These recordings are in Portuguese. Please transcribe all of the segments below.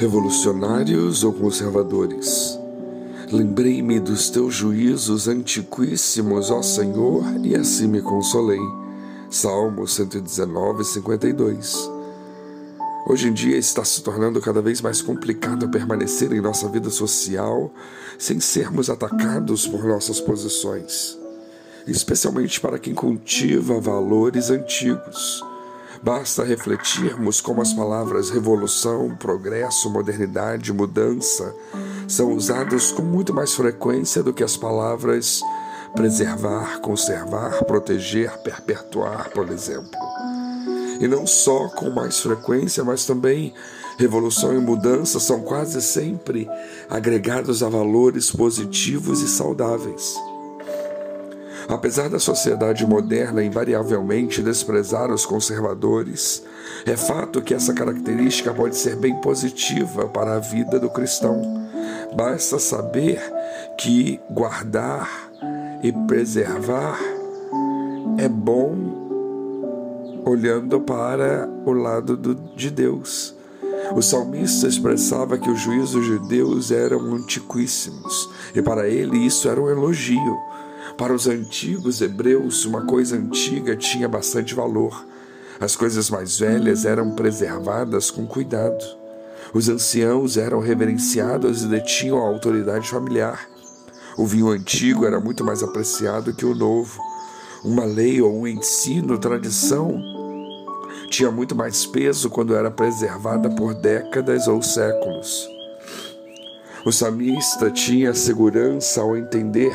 Revolucionários ou conservadores? Lembrei-me dos teus juízos antiquíssimos, ó Senhor, e assim me consolei. Salmo 119, 52. Hoje em dia está se tornando cada vez mais complicado permanecer em nossa vida social sem sermos atacados por nossas posições, especialmente para quem cultiva valores antigos Basta refletirmos como as palavras revolução, progresso, modernidade, mudança são usadas com muito mais frequência do que as palavras preservar, conservar, proteger, perpetuar, por exemplo. E não só com mais frequência, mas também revolução e mudança são quase sempre agregados a valores positivos e saudáveis. Apesar da sociedade moderna invariavelmente desprezar os conservadores, é fato que essa característica pode ser bem positiva para a vida do cristão. Basta saber que guardar e preservar é bom olhando para o lado do, de Deus. O salmista expressava que os juízos de Deus eram antiquíssimos, e para ele isso era um elogio. Para os antigos hebreus, uma coisa antiga tinha bastante valor. As coisas mais velhas eram preservadas com cuidado. Os anciãos eram reverenciados e detinham a autoridade familiar. O vinho antigo era muito mais apreciado que o novo. Uma lei ou um ensino, tradição, tinha muito mais peso quando era preservada por décadas ou séculos. O samista tinha segurança ao entender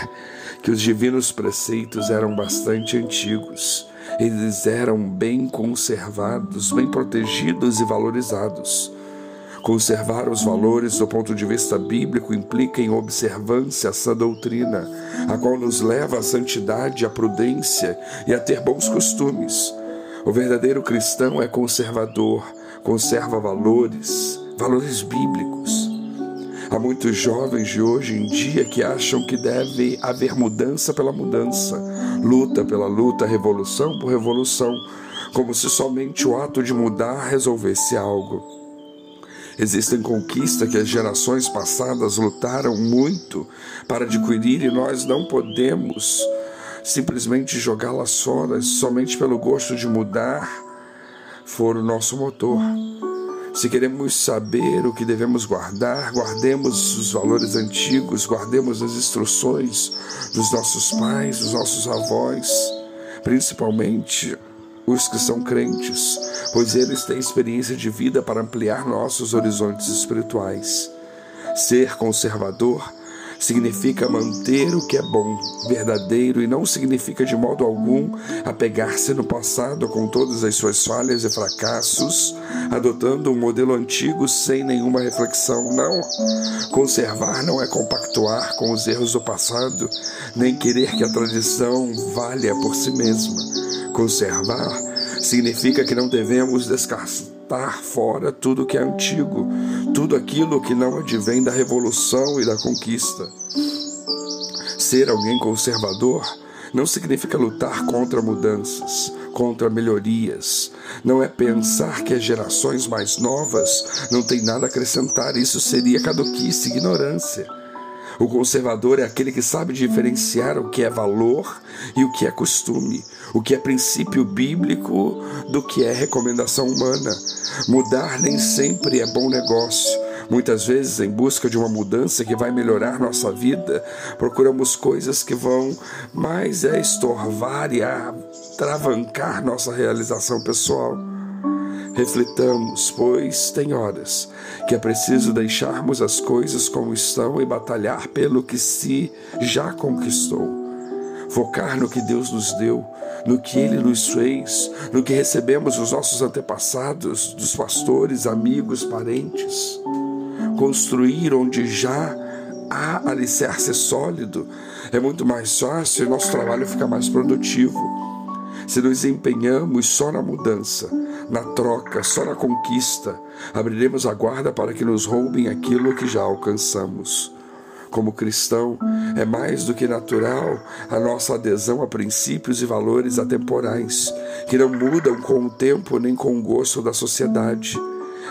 que os divinos preceitos eram bastante antigos. Eles eram bem conservados, bem protegidos e valorizados. Conservar os valores do ponto de vista bíblico implica em observância essa doutrina, a qual nos leva à santidade, à prudência e a ter bons costumes. O verdadeiro cristão é conservador, conserva valores, valores bíblicos. Há muitos jovens de hoje em dia que acham que deve haver mudança pela mudança, luta pela luta, revolução por revolução, como se somente o ato de mudar resolvesse algo. Existem conquistas que as gerações passadas lutaram muito para adquirir e nós não podemos simplesmente jogá-las fora somente pelo gosto de mudar for o nosso motor. Se queremos saber o que devemos guardar, guardemos os valores antigos, guardemos as instruções dos nossos pais, dos nossos avós, principalmente os que são crentes, pois eles têm experiência de vida para ampliar nossos horizontes espirituais. Ser conservador significa manter o que é bom, verdadeiro e não significa de modo algum apegar-se no passado com todas as suas falhas e fracassos, adotando um modelo antigo sem nenhuma reflexão. Não. Conservar não é compactuar com os erros do passado, nem querer que a tradição valha por si mesma. Conservar significa que não devemos descartar fora tudo que é antigo, tudo aquilo que não advém da revolução e da conquista. Ser alguém conservador não significa lutar contra mudanças, contra melhorias. Não é pensar que as gerações mais novas não têm nada a acrescentar. Isso seria caduquice, ignorância. O conservador é aquele que sabe diferenciar o que é valor e o que é costume, o que é princípio bíblico do que é recomendação humana. Mudar nem sempre é bom negócio. Muitas vezes, em busca de uma mudança que vai melhorar nossa vida, procuramos coisas que vão mais é estorvar e atravancar nossa realização pessoal. Reflitamos, pois tem horas que é preciso deixarmos as coisas como estão e batalhar pelo que se já conquistou. Focar no que Deus nos deu, no que Ele nos fez, no que recebemos dos nossos antepassados, dos pastores, amigos, parentes. Construir onde já há alicerce sólido é muito mais fácil e nosso trabalho fica mais produtivo. Se nos empenhamos só na mudança, na troca, só na conquista, abriremos a guarda para que nos roubem aquilo que já alcançamos. Como cristão, é mais do que natural a nossa adesão a princípios e valores atemporais, que não mudam com o tempo nem com o gosto da sociedade.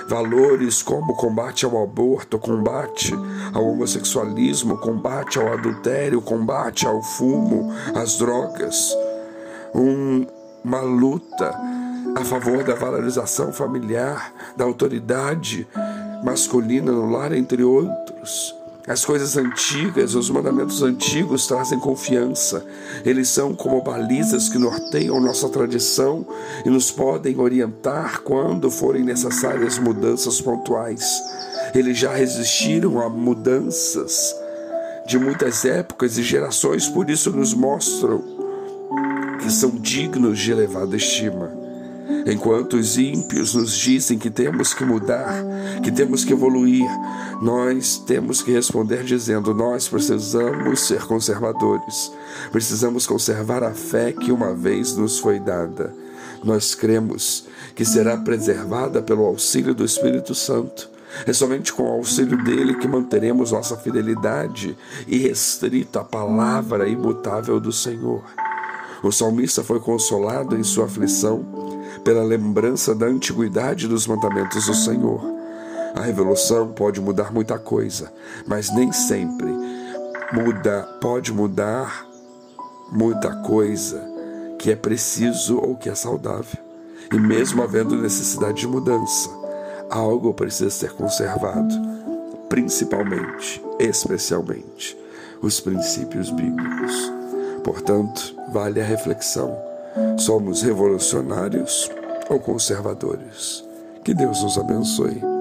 Valores como combate ao aborto, combate ao homossexualismo, combate ao adultério, combate ao fumo, às drogas. Um, uma luta a favor da valorização familiar, da autoridade masculina no lar, entre outros. As coisas antigas, os mandamentos antigos trazem confiança. Eles são como balizas que norteiam nossa tradição e nos podem orientar quando forem necessárias mudanças pontuais. Eles já resistiram a mudanças de muitas épocas e gerações, por isso nos mostram que são dignos de elevada estima. Enquanto os ímpios nos dizem que temos que mudar, que temos que evoluir, nós temos que responder dizendo: nós precisamos ser conservadores, precisamos conservar a fé que uma vez nos foi dada. Nós cremos que será preservada pelo auxílio do Espírito Santo. É somente com o auxílio dele que manteremos nossa fidelidade e restrita à palavra imutável do Senhor. O salmista foi consolado em sua aflição pela lembrança da antiguidade dos mandamentos do Senhor. A revolução pode mudar muita coisa, mas nem sempre muda, pode mudar muita coisa que é preciso ou que é saudável. E mesmo havendo necessidade de mudança, algo precisa ser conservado, principalmente, especialmente, os princípios bíblicos. Portanto, vale a reflexão: somos revolucionários ou conservadores? Que Deus nos abençoe.